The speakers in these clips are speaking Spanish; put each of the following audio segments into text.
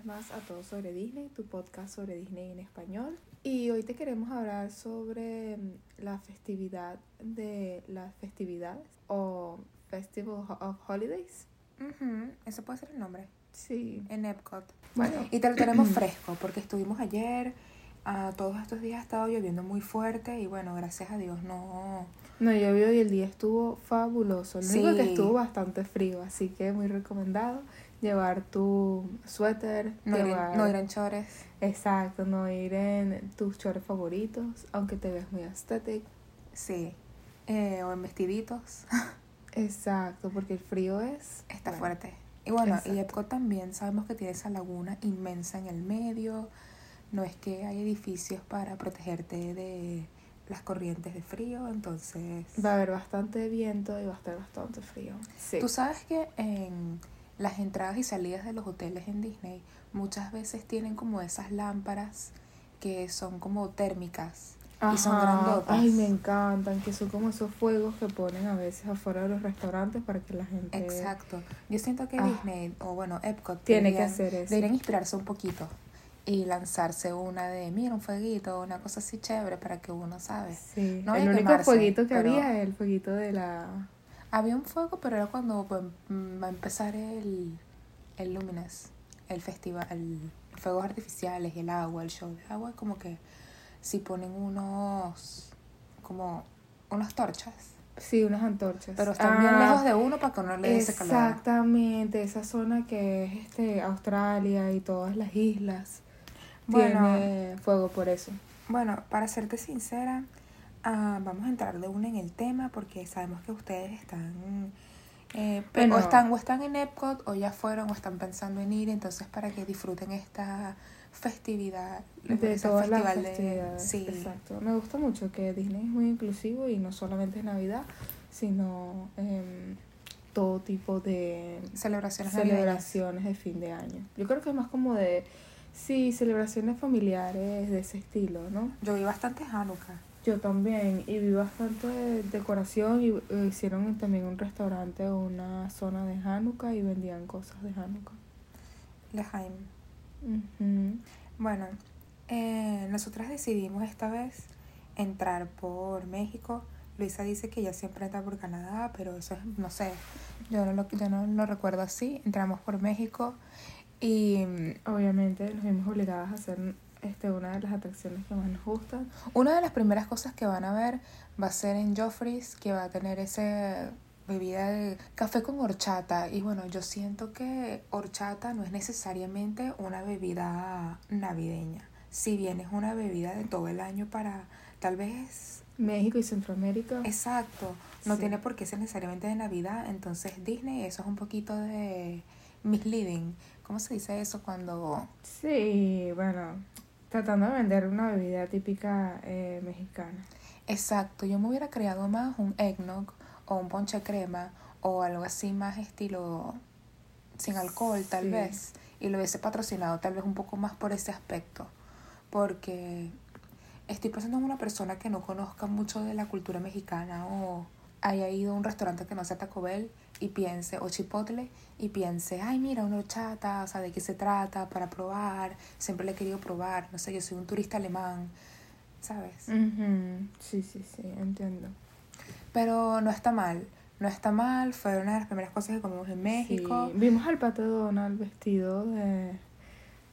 vez más a Todo sobre Disney, tu podcast sobre Disney en español. Y hoy te queremos hablar sobre mm, la festividad de las festividades o Festival of Holidays. Ujú, Ese puede ser el nombre. Sí. En Epcot. Bueno, Y te lo tenemos fresco porque estuvimos ayer. ah, todos estos días ha estado lloviendo muy fuerte y bueno, gracias a Dios no. no llovió y el día estuvo fabuloso. Lo único que Sí. estuvo bastante frío, así que muy recomendado llevar tu suéter, No ir, llevar... en, no ir en chores. Exacto, no ir en tus chores favoritos, aunque te veas muy aesthetic. Sí. Eh, o en vestiditos. Exacto, porque el frío es... Está bueno, fuerte. Y bueno, exacto. y Epcot también sabemos que tiene esa laguna inmensa en el medio. No es que hay edificios para protegerte de las corrientes de frío, entonces... Va a haber bastante viento y va a estar bastante frío. Sí. Tú sabes que en las entradas y salidas de los hoteles en Disney muchas veces tienen como esas lámparas que son como térmicas y son grandotas. Ay, me encantan, que son como esos fuegos que ponen a veces afuera de los restaurantes para que la gente... Exacto. Yo siento que Ah. Disney, o bueno, Epcot, Tiene que deberían- hacer eso. Deberían inspirarse un poquito y lanzarse una de, mira, un fueguito, una cosa así chévere para que uno sabe. Sí, No el que único quemarse, fueguito que pero- había es el fueguito de la... Había un fuego, pero era cuando mm, va a empezar el, el Lumines, el festival, el fuegos artificiales el agua, el show de agua, como que si ponen unos, como unas torchas, Sí, unas antorchas. pero están bien Ah, lejos de uno para que uno le dé ese calor. Exactamente, esa zona que es este Australia y todas las islas. Bueno. Tiene fuego por eso. Bueno, para serte sincera, ah, vamos a entrar de una en el tema porque sabemos que ustedes están, eh, Bueno. o están o están en Epcot o ya fueron o están pensando en ir, entonces para que disfruten esta festividad, De ese todas las festival de- festividades. sí, Exacto. Me gusta mucho que Disney es muy inclusivo y no solamente es Navidad, sino em, todo tipo de celebraciones celebraciones de fin de año. Yo creo que es más como de, sí, celebraciones familiares de ese estilo, ¿no? Yo vi bastante Hanukkah. Yo también, y vi bastante decoración y eh, hicieron también un restaurante o una zona de Hanukkah y vendían cosas de Hanukkah. Lejaim. Ujú. Bueno, eh, nosotras decidimos esta vez entrar por México. Luisa dice que ella siempre entra por Canadá, pero eso es, no sé, yo no lo, yo no lo recuerdo así. Entramos por México y mm, Obviamente nos vimos obligadas a hacer este, una de las atracciones que más nos gustan. una de las primeras cosas que van a ver va a ser en Joffrey's, que va a tener ese bebida de café con horchata. Y bueno, yo siento que horchata no es necesariamente una bebida navideña. Si bien es una bebida de todo el año para tal vez México y Centroamérica. Exacto, no Sí. tiene por qué ser necesariamente de Navidad, entonces Disney eso es un poquito de misleading. ¿Cómo se dice eso cuando Sí, bueno, tratando de vender una bebida típica eh, mexicana. Exacto, yo me hubiera creado más un eggnog o un ponche crema o algo así más estilo sin alcohol tal Sí. vez y lo hubiese patrocinado tal vez un poco más por ese aspecto porque estoy pensando en una persona que no conozca mucho de la cultura mexicana o haya ido a un restaurante que no sea Taco Bell y piense o Chipotle y piense ay mira una horchata o sea de qué se trata para probar siempre le he querido probar no sé yo soy un turista alemán sabes Sí, sí, sí, entiendo. Pero no está mal, no está mal, fue una de las primeras cosas que comimos en México. Sí, Vimos al pato Donald vestido de...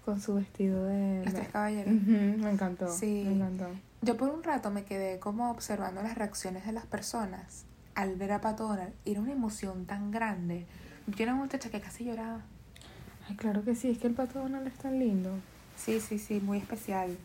con su vestido de... Los tres caballeros. Me encantó. Sí. Me encantó. Yo por un rato me quedé como observando las reacciones de las personas al ver a Pato Donald. Era una emoción tan grande. Yo era una muchacha que casi lloraba. Ay, claro que sí, es que el pato Donald es tan lindo. Sí, sí, sí, muy especial.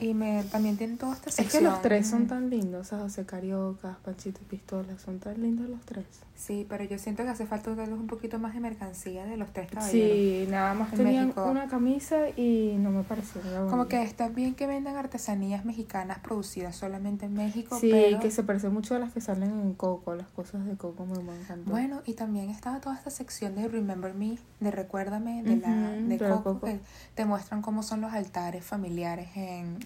Y me también tiene toda esta Es sección. que los tres son tan lindos, o sea, José Cariocas, Panchito y Pistola, son tan lindos los tres. Sí, pero yo siento que hace falta darles un poquito más de mercancía de los tres caballeros. Sí, nada más En tenían México. una camisa y no me pareció nada Como bonito. que está bien que vendan artesanías mexicanas producidas solamente en México, Sí, pero... que se parece mucho a las que salen en Coco, las cosas de Coco me encantó. Bueno, y también estaba toda esta sección de Remember Me, de Recuérdame, de, la, Ujú, de de Coco, Coco. que te muestran cómo son los altares familiares en,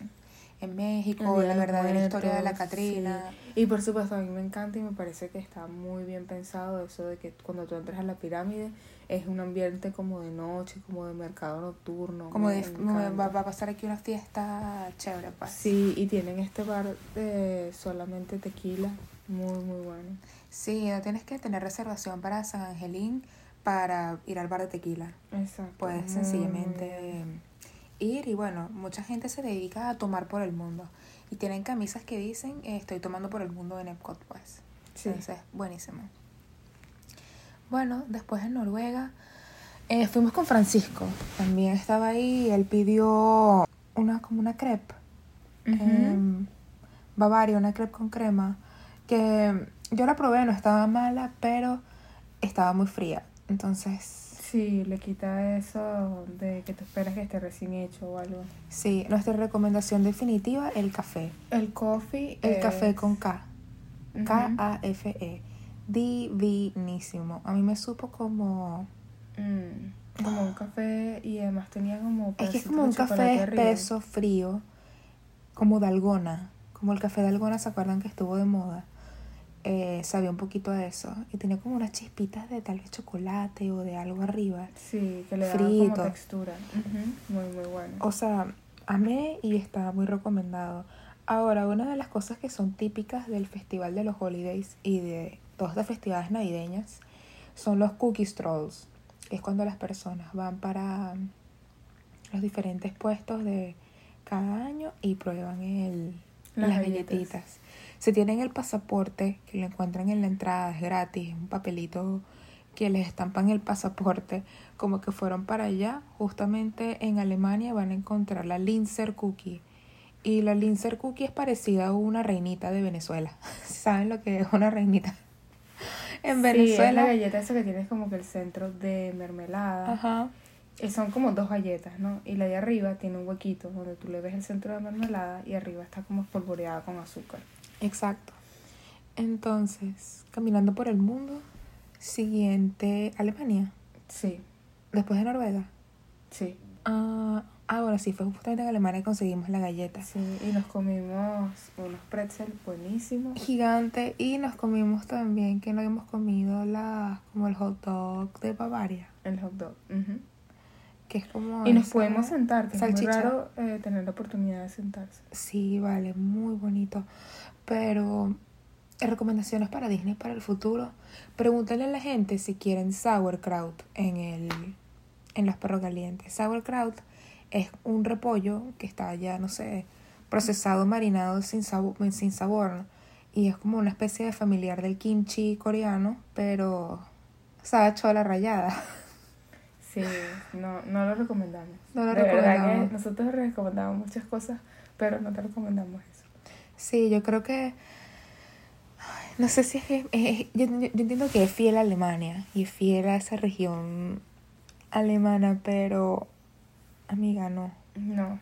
en México, la verdadera historia de la Catrina. sí. Y por supuesto, a mí me encanta y me parece que está muy bien pensado eso de que cuando tú entras a la pirámide es un ambiente como de noche, como de mercado nocturno. Como de, va, va a pasar aquí una fiesta chévere, pues. Sí, y tienen este bar de solamente tequila, muy, muy bueno. Sí, no tienes que tener reservación para San Angelín para ir al bar de tequila. Exacto. Puedes sencillamente. Ir y bueno, mucha gente se dedica a tomar por el mundo. Y tienen camisas que dicen eh, estoy tomando por el mundo en Epcot, pues. Sí. Entonces, buenísimo. Bueno, después en Noruega eh, fuimos con Francisco. También estaba ahí él pidió una como una crepe. Em, Bavaria, una crepe con crema. Que yo la probé, no estaba mala, pero estaba muy fría. Entonces, Sí, le quita eso de que te esperas que esté recién hecho o algo. sí, nuestra recomendación definitiva, el café. El coffee. El es- café con K. K-A-F-E. Divinísimo. A mí me supo como... Mm, como un café y además tenía como. Es que es como un café espeso, frío, como de algona. Como el café de algona, ¿se acuerdan que estuvo de moda? Eh, sabía un poquito de eso. Y tenía como unas chispitas de tal vez chocolate o de algo arriba. Sí, que le da Frito. como textura. Muy, muy bueno. O sea, amé y está muy recomendado. Ahora, una de las cosas que son típicas del Festival de los Holidays y de todas las festividades navideñas son los cookie strolls, es cuando las personas van para los diferentes puestos de cada año y prueban el, Las las, galletas. galletitas. Se tienen el pasaporte que lo encuentran en la entrada, es gratis, un papelito que les estampan el pasaporte, como que fueron para allá, justamente en Alemania van a encontrar la Linzer Cookie. Y la Linzer Cookie es parecida a una reinita de Venezuela. ¿Saben lo que es una reinita? En Sí, es la Venezuela. galleta esa que tienes como que el centro de mermelada. Ajá. Y son como dos galletas, ¿no? Y la de arriba tiene un huequito donde tú le ves el centro de mermelada y arriba está como espolvoreada con azúcar. Exacto. Entonces, caminando por el mundo, siguiente Alemania, Sí, después de Noruega. sí, Ah, ah, bueno, sí, fue justamente en Alemania que conseguimos la galleta. sí. Y nos comimos unos pretzels buenísimos. Gigante y nos comimos también que no habíamos comido la como el hot dog de Bavaria, El hot dog. ujú. Que es como Y nos esa podemos sentar, que es muy raro eh, tener la oportunidad de sentarse. Sí, vale, muy bonito. Pero eh, recomendaciones para Disney para el futuro. Pregúntale a la gente si quieren sauerkraut en el en los perros calientes. Sauerkraut es un repollo que está ya, no sé, procesado, marinado sin sabor, sin sabor. Y es como una especie de familiar del kimchi coreano, pero sabe chola rayada. Sí, no, no lo recomendamos. No lo de verdad que nosotros recomendamos muchas cosas, pero no te recomendamos eso. Sí, yo creo que. ay, No sé si es que. eh, yo, yo- yo entiendo que es fiel a Alemania y es fiel a esa región alemana, pero. Amiga, no. No,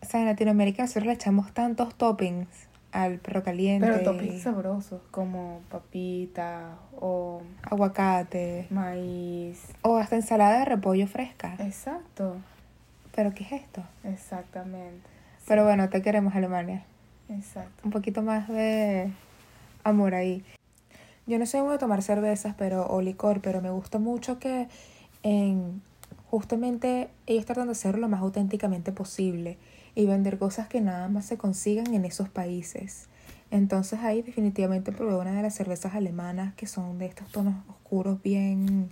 O sea, en Latinoamérica nosotros le echamos tantos toppings al perro caliente. pero toppings sabrosos como papita o Aguacate. maíz. O hasta ensalada de repollo fresca. Exacto, ¿Pero qué es esto? exactamente. Pero bueno, te queremos, Alemania. Exacto. un poquito más de amor ahí. Yo no soy muy de tomar cervezas pero, o licor, pero me gusta mucho que en, justamente ellos tratan de hacerlo lo más auténticamente posible y vender cosas que nada más se consigan en esos países. Entonces ahí definitivamente probé una de las cervezas alemanas que son de estos tonos oscuros, bien,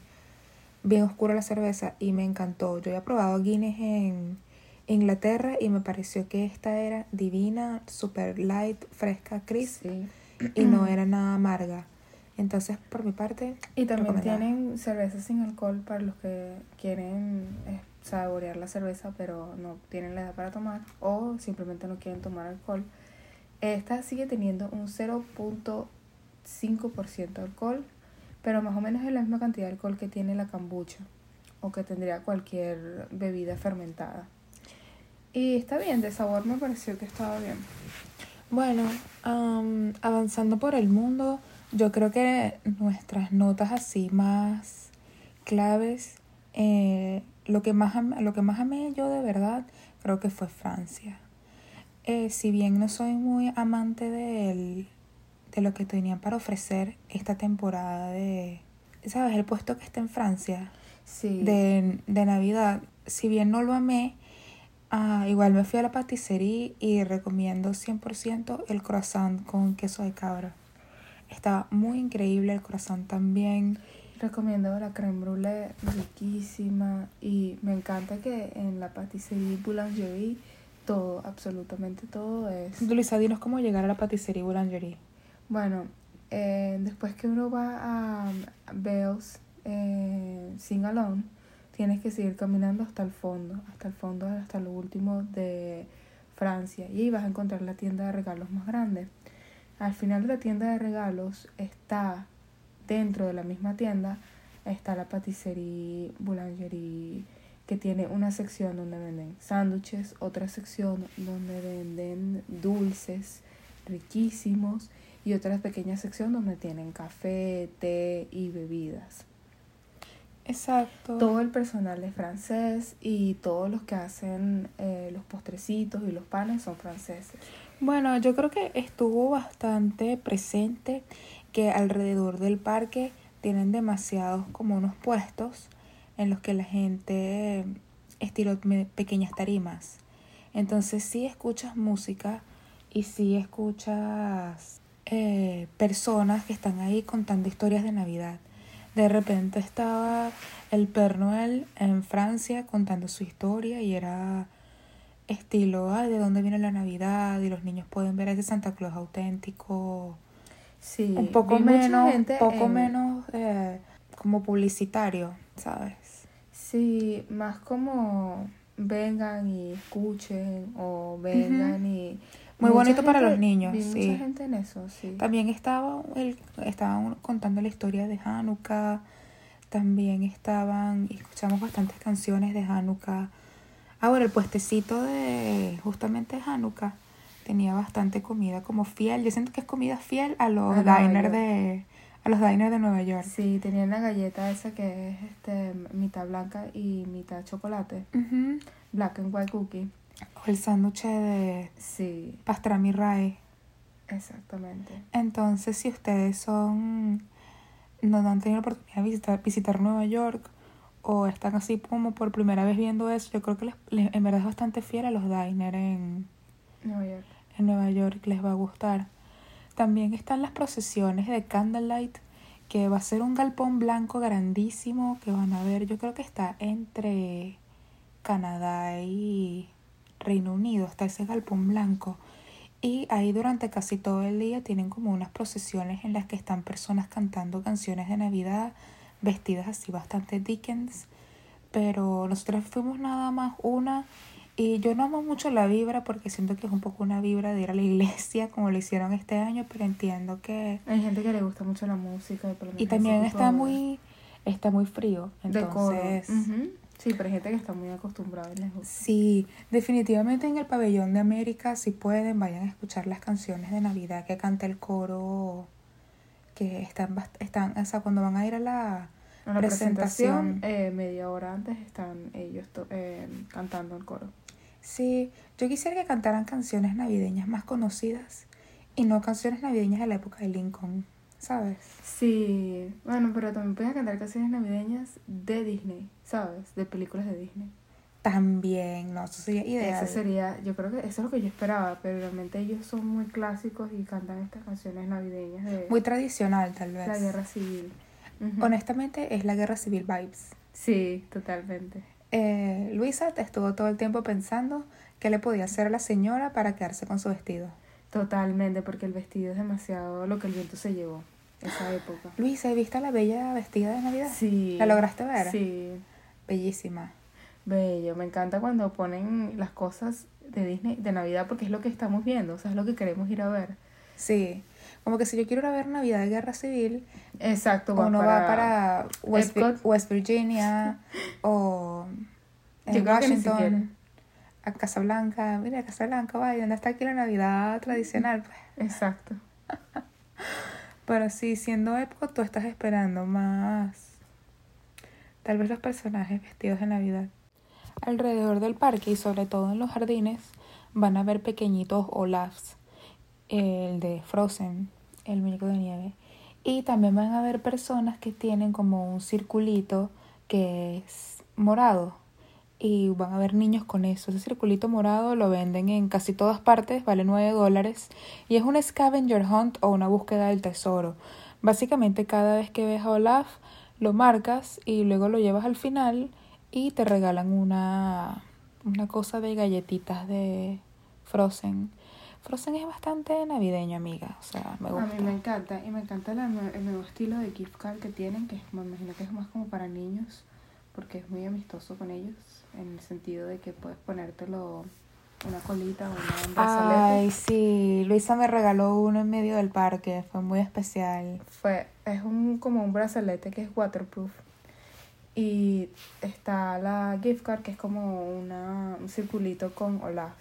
bien oscura la cerveza y me encantó. Yo había probado Guinness en Inglaterra y me pareció que esta era divina, super light, fresca, crisp Sí. y no era nada amarga. Entonces, por mi parte, Y también tienen cervezas sin alcohol para los que quieren eh, saborear la cerveza pero no tienen la edad para tomar o simplemente no quieren tomar alcohol. Esta sigue teniendo un 0.5% de alcohol, pero más o menos es la misma cantidad de alcohol que tiene la kombucha o que tendría cualquier bebida fermentada. Y está bien, de sabor me pareció que estaba bien. Bueno, avanzando por el mundo, yo creo que nuestras notas así más claves, eh, lo, que más lo que más amé yo de verdad, creo que fue Francia. eh, si bien no soy muy amante del, de lo que tenían para ofrecer esta temporada de, ¿sabes? El puesto que está en Francia Sí. de, de Navidad, si bien no lo amé, ah, igual me fui a la patisserie y recomiendo 100% el croissant con queso de cabra. Está muy increíble el croissant también. Recomiendo la creme brûlée riquísima y me encanta que en la patisserie Boulangerie todo, absolutamente todo es... Luisa, dinos cómo llegar a la patisserie Boulangerie. Bueno, eh, después que uno va a Bells eh, Sing Alone, tienes que seguir caminando hasta el fondo, hasta el fondo, hasta lo último de Francia y ahí vas a encontrar la tienda de regalos más grande. Al final de la tienda de regalos está dentro de la misma tienda está la patisserie Boulangerie que tiene una sección donde venden sándwiches, otra sección donde venden dulces riquísimos y otra pequeña sección donde tienen café, té y bebidas. Exacto. Todo el personal es francés y todos los que hacen eh, los postrecitos y los panes son franceses. Bueno, yo creo que estuvo bastante presente que alrededor del parque tienen demasiados como unos puestos en los que la gente estiró pequeñas tarimas. Entonces sí escuchas música y sí escuchas eh, personas que están ahí contando historias de Navidad. De repente estaba el Père Noël en Francia contando su historia y era estilo, ay, de dónde viene la Navidad y los niños pueden ver a ese Santa Claus auténtico. Sí, un poco menos, gente poco en- menos eh, como publicitario, ¿sabes? Sí, más como vengan y escuchen o vengan y... Muy bonito para los niños, vi sí. mucha gente en eso, sí. También estaba el, estaban contando la historia de Hanukkah, también estaban, escuchamos bastantes canciones de Hanukkah. Ah, bueno, el puestecito de justamente Hanukkah tenía bastante comida como fiel. Yo siento que es comida fiel a los diners de a los diners de Nueva York. Sí, tenían la galleta esa que es este mitad blanca y mitad chocolate. Black and white cookie. O el sándwich de Sí, pastrami rye. exactamente. Entonces, si ustedes son no, no han tenido la oportunidad de visitar, visitar Nueva York o están así como por primera vez viendo eso, yo creo que les, les- en verdad es bastante fiel a los diners en, Nueva York. en Nueva York, les va a gustar. También están las procesiones de Candlelight, que va a ser un galpón blanco grandísimo que van a ver, yo creo que está entre Canadá y Reino Unido, está ese galpón blanco. Y ahí durante casi todo el día tienen como unas procesiones en las que están personas cantando canciones de Navidad, vestidas así bastante Dickens. Pero nosotros fuimos nada más una y yo no amo mucho la vibra porque siento que es un poco una vibra de ir a la iglesia como lo hicieron este año, pero entiendo que... Hay gente que le gusta mucho la música. Y también está muy, está muy frío. Entonces. Sí, pero hay gente que está muy acostumbrada y les gusta. sí, definitivamente en el pabellón de América, si pueden, vayan a escuchar las canciones de Navidad que canta el coro, que están, están o sea, cuando van a ir a la... En la Presentación. presentación, eh, media hora antes, están ellos eh, cantando el coro. Sí, yo quisiera que cantaran canciones navideñas más conocidas y no canciones navideñas de la época de Lincoln, ¿sabes? Sí, bueno, pero también pueden cantar canciones navideñas de Disney, ¿sabes? De películas de Disney. También, no, eso sería ideal. Ese sería, yo creo que eso es lo que yo esperaba, pero realmente ellos son muy clásicos y cantan estas canciones navideñas de Muy tradicional, tal vez. la guerra civil. Honestamente, es la guerra civil vibes. Sí, totalmente. Eh, Luisa estuvo todo el tiempo pensando qué le podía hacer a la señora para quedarse con su vestido. Totalmente, porque el vestido es demasiado lo que el viento se llevó, esa época. Luisa, ¿viste a la bella vestida de Navidad? Sí. ¿La lograste ver? Sí, Bellísima. Bello. Me encanta cuando ponen las cosas de Disney de Navidad porque es lo que estamos viendo, o sea, es lo que queremos ir a ver. Sí. Como que si yo quiero ir a ver Navidad de Guerra Civil, Exacto, uno para, va para West. West Virginia o en. Washington, a Casablanca. Mira, Casablanca, vaya, ¿dónde está aquí la Navidad tradicional? Pues. Exacto. Pero sí, siendo Epcot, tú estás esperando más. Tal vez los personajes vestidos de Navidad. Alrededor del parque y sobre todo en los jardines van a ver pequeñitos Olafs, el de Frozen, el muñeco de nieve. Y también van a ver personas que tienen como un circulito que es morado. Y van a ver niños con eso. Ese circulito morado lo venden en casi todas partes, vale 9 dólares. Y es un scavenger hunt o una búsqueda del tesoro. Básicamente cada vez que ves a Olaf, lo marcas y luego lo llevas al final y te regalan una, una cosa de galletitas de Frozen. Frozen es bastante navideño, amiga. O sea, me gusta. A mí me encanta. Y me encanta la, el nuevo estilo de gift card que tienen, que me imagino que es más como para niños, porque es muy amistoso con ellos, en el sentido de que puedes ponértelo una colita o una brazalete. Ay, sí. Luisa me regaló uno en medio del parque. Fue muy especial. Fue, es un, como un brazalete que es waterproof. Y está la gift card, que es como una, un circulito con Olaf.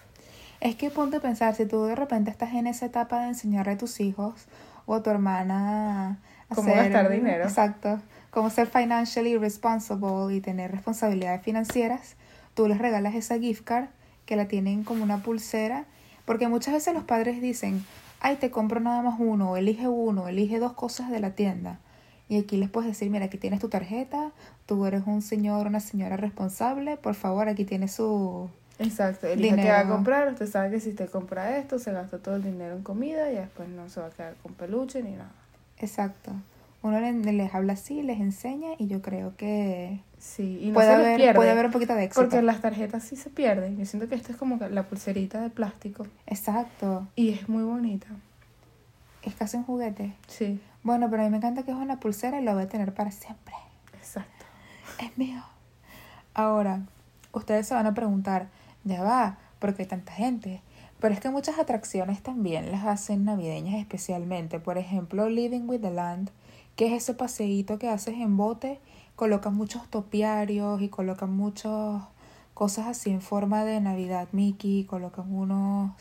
Es que ponte a pensar, si tú de repente estás en esa etapa de enseñarle a tus hijos o a tu hermana a Cómo gastar dinero. Exacto. Cómo ser financially responsible y tener responsabilidades financieras, tú les regalas esa gift card que la tienen como una pulsera, porque muchas veces los padres dicen, ay, te compro nada más uno, elige uno, elige dos cosas de la tienda. Y aquí les puedes decir, mira, aquí tienes tu tarjeta, tú eres un señor, una señora responsable, por favor, aquí tienes su... Exacto, elige qué va a comprar, usted sabe que si usted compra esto, se gasta todo el dinero en comida y después no se va a quedar con peluche ni nada. Exacto. Uno les, habla así, les enseña y yo creo que sí, y no puede, se haber, pierde, puede haber un poquito de éxito. Porque las tarjetas sí se pierden. Yo siento que esta es como la pulserita de plástico. Exacto. Y es muy bonita. Es casi un juguete. Sí. Bueno, pero a mí me encanta que es una pulsera y lo voy a tener para siempre. Exacto. Es mío. Ahora, ustedes se van a preguntar, ya va, porque hay tanta gente. Pero es que muchas atracciones también las hacen navideñas especialmente. Por ejemplo, Living with the Land, que es ese paseíto que haces en bote, colocan muchos topiarios y colocan muchas cosas así en forma de Navidad Mickey, colocan unos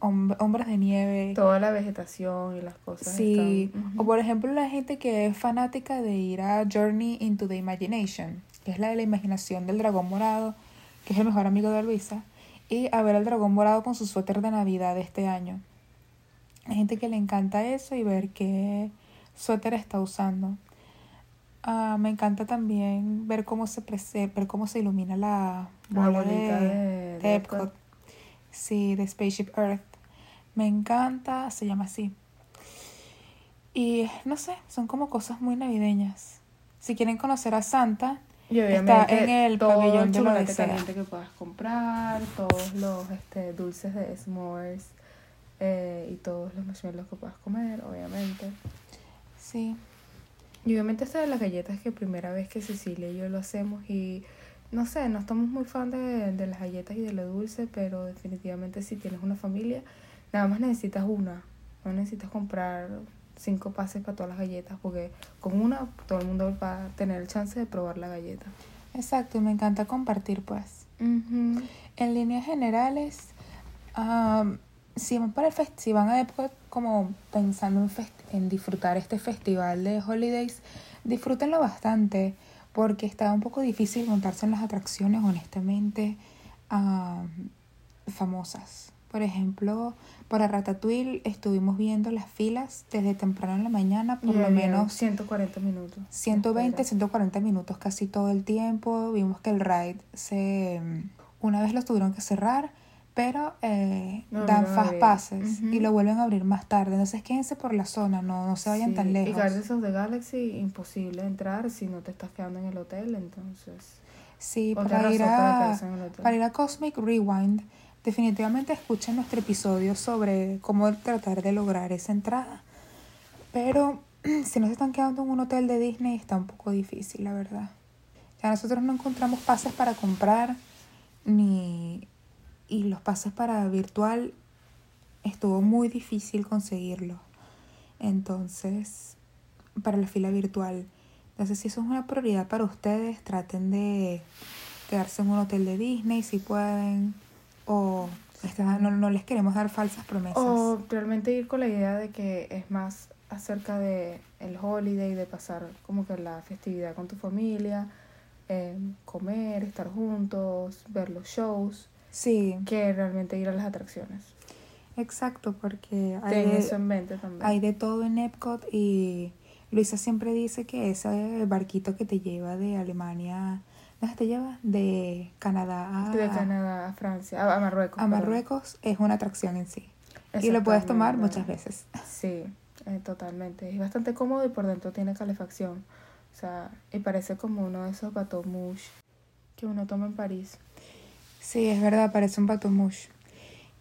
hombres de nieve. Toda la vegetación y las cosas. Sí, o por ejemplo la gente que es fanática de ir a Journey into the Imagination, que es la de la imaginación del dragón morado, que es el mejor amigo de Luisa, y a ver al dragón morado con su suéter de Navidad este año. Hay gente que le encanta eso y ver qué suéter está usando. Ah, me encanta también ver cómo se ver cómo se ilumina la bola de, de, Epcot. Sí, de Spaceship Earth. Me encanta, se llama así. Y no sé, son como cosas muy navideñas. Si quieren conocer a Santa, está en el pabellón de lo caliente que puedas comprar, todos los este, dulces de s'mores eh, y todos los marshmallows que puedas comer, obviamente. Sí. Y obviamente esta de las galletas que primera vez que Cecilia y yo lo hacemos y no sé, no estamos muy fan de, de las galletas y de lo dulce, pero definitivamente si tienes una familia, nada más necesitas una. No necesitas comprar cinco pases para todas las galletas, porque con una todo el mundo va a tener el chance de probar la galleta. Exacto, y me encanta compartir, pues. En líneas generales, um, si van para el si van a Epcot como pensando en, en disfrutar este festival de holidays, disfrútenlo bastante porque está un poco difícil montarse en las atracciones, honestamente, famosas. Por ejemplo, para Ratatouille estuvimos viendo las filas desde temprano en la mañana, por lo menos 140 minutos. 120, 140 minutos casi todo el tiempo. Vimos que el ride se una vez lo tuvieron que cerrar pero eh, dan fast passes y lo vuelven a abrir más tarde. Entonces quédense por la zona, no, no se vayan tan lejos. Y Guardians of the Galaxy, imposible entrar si no te estás quedando en el hotel, entonces... Sí, para ir, a, para ir a Cosmic Rewind, definitivamente escuchen nuestro episodio sobre cómo tratar de lograr esa entrada. Pero si no se están quedando en un hotel de Disney está un poco difícil, la verdad. Ya nosotros no encontramos pases para comprar ni y los pases para virtual estuvo muy difícil conseguirlo. Entonces, para la fila virtual. Entonces, si eso es una prioridad para ustedes, traten de quedarse en un hotel de Disney si pueden. O no, no les queremos dar falsas promesas. O realmente ir con la idea de que es más acerca de el holiday, de pasar como que la festividad con tu familia, eh, comer, estar juntos, ver los shows Sí, que realmente ir a las atracciones. exacto, porque hay Ten de, eso en mente también. hay de todo en Epcot y Luisa siempre dice que ese barquito que te lleva de Alemania, ¿dónde te lleva? De Canadá a, de Canadá a Francia, a, a Marruecos. a perdón. Marruecos es una atracción en sí. Y lo puedes tomar muchas veces. Sí, eh, totalmente. Es bastante cómodo y por dentro tiene calefacción. O sea, y parece como uno de esos bateaux que uno toma en París. Sí, es verdad, parece un patomouche.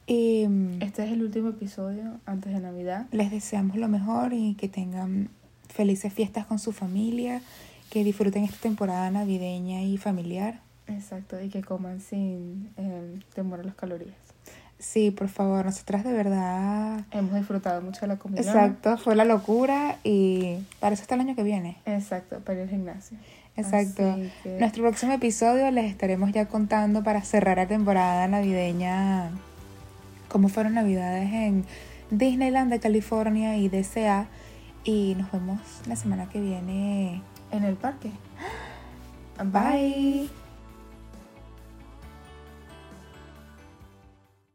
Y mm, Este es el último episodio antes de Navidad. les deseamos lo mejor y que tengan felices fiestas con su familia, que disfruten esta temporada navideña y familiar. Exacto, y que coman sin eh, temor a las calorías. Sí, por favor, nosotras de verdad... Hemos disfrutado mucho de la comida. Exacto, fue la locura y para eso está el año que viene. Exacto, para ir al gimnasio. Exacto. Que- Nuestro próximo episodio les estaremos ya contando para cerrar la temporada navideña cómo fueron navidades en Disneyland de California y DCA. Y nos vemos la semana que viene. En el parque. Bye.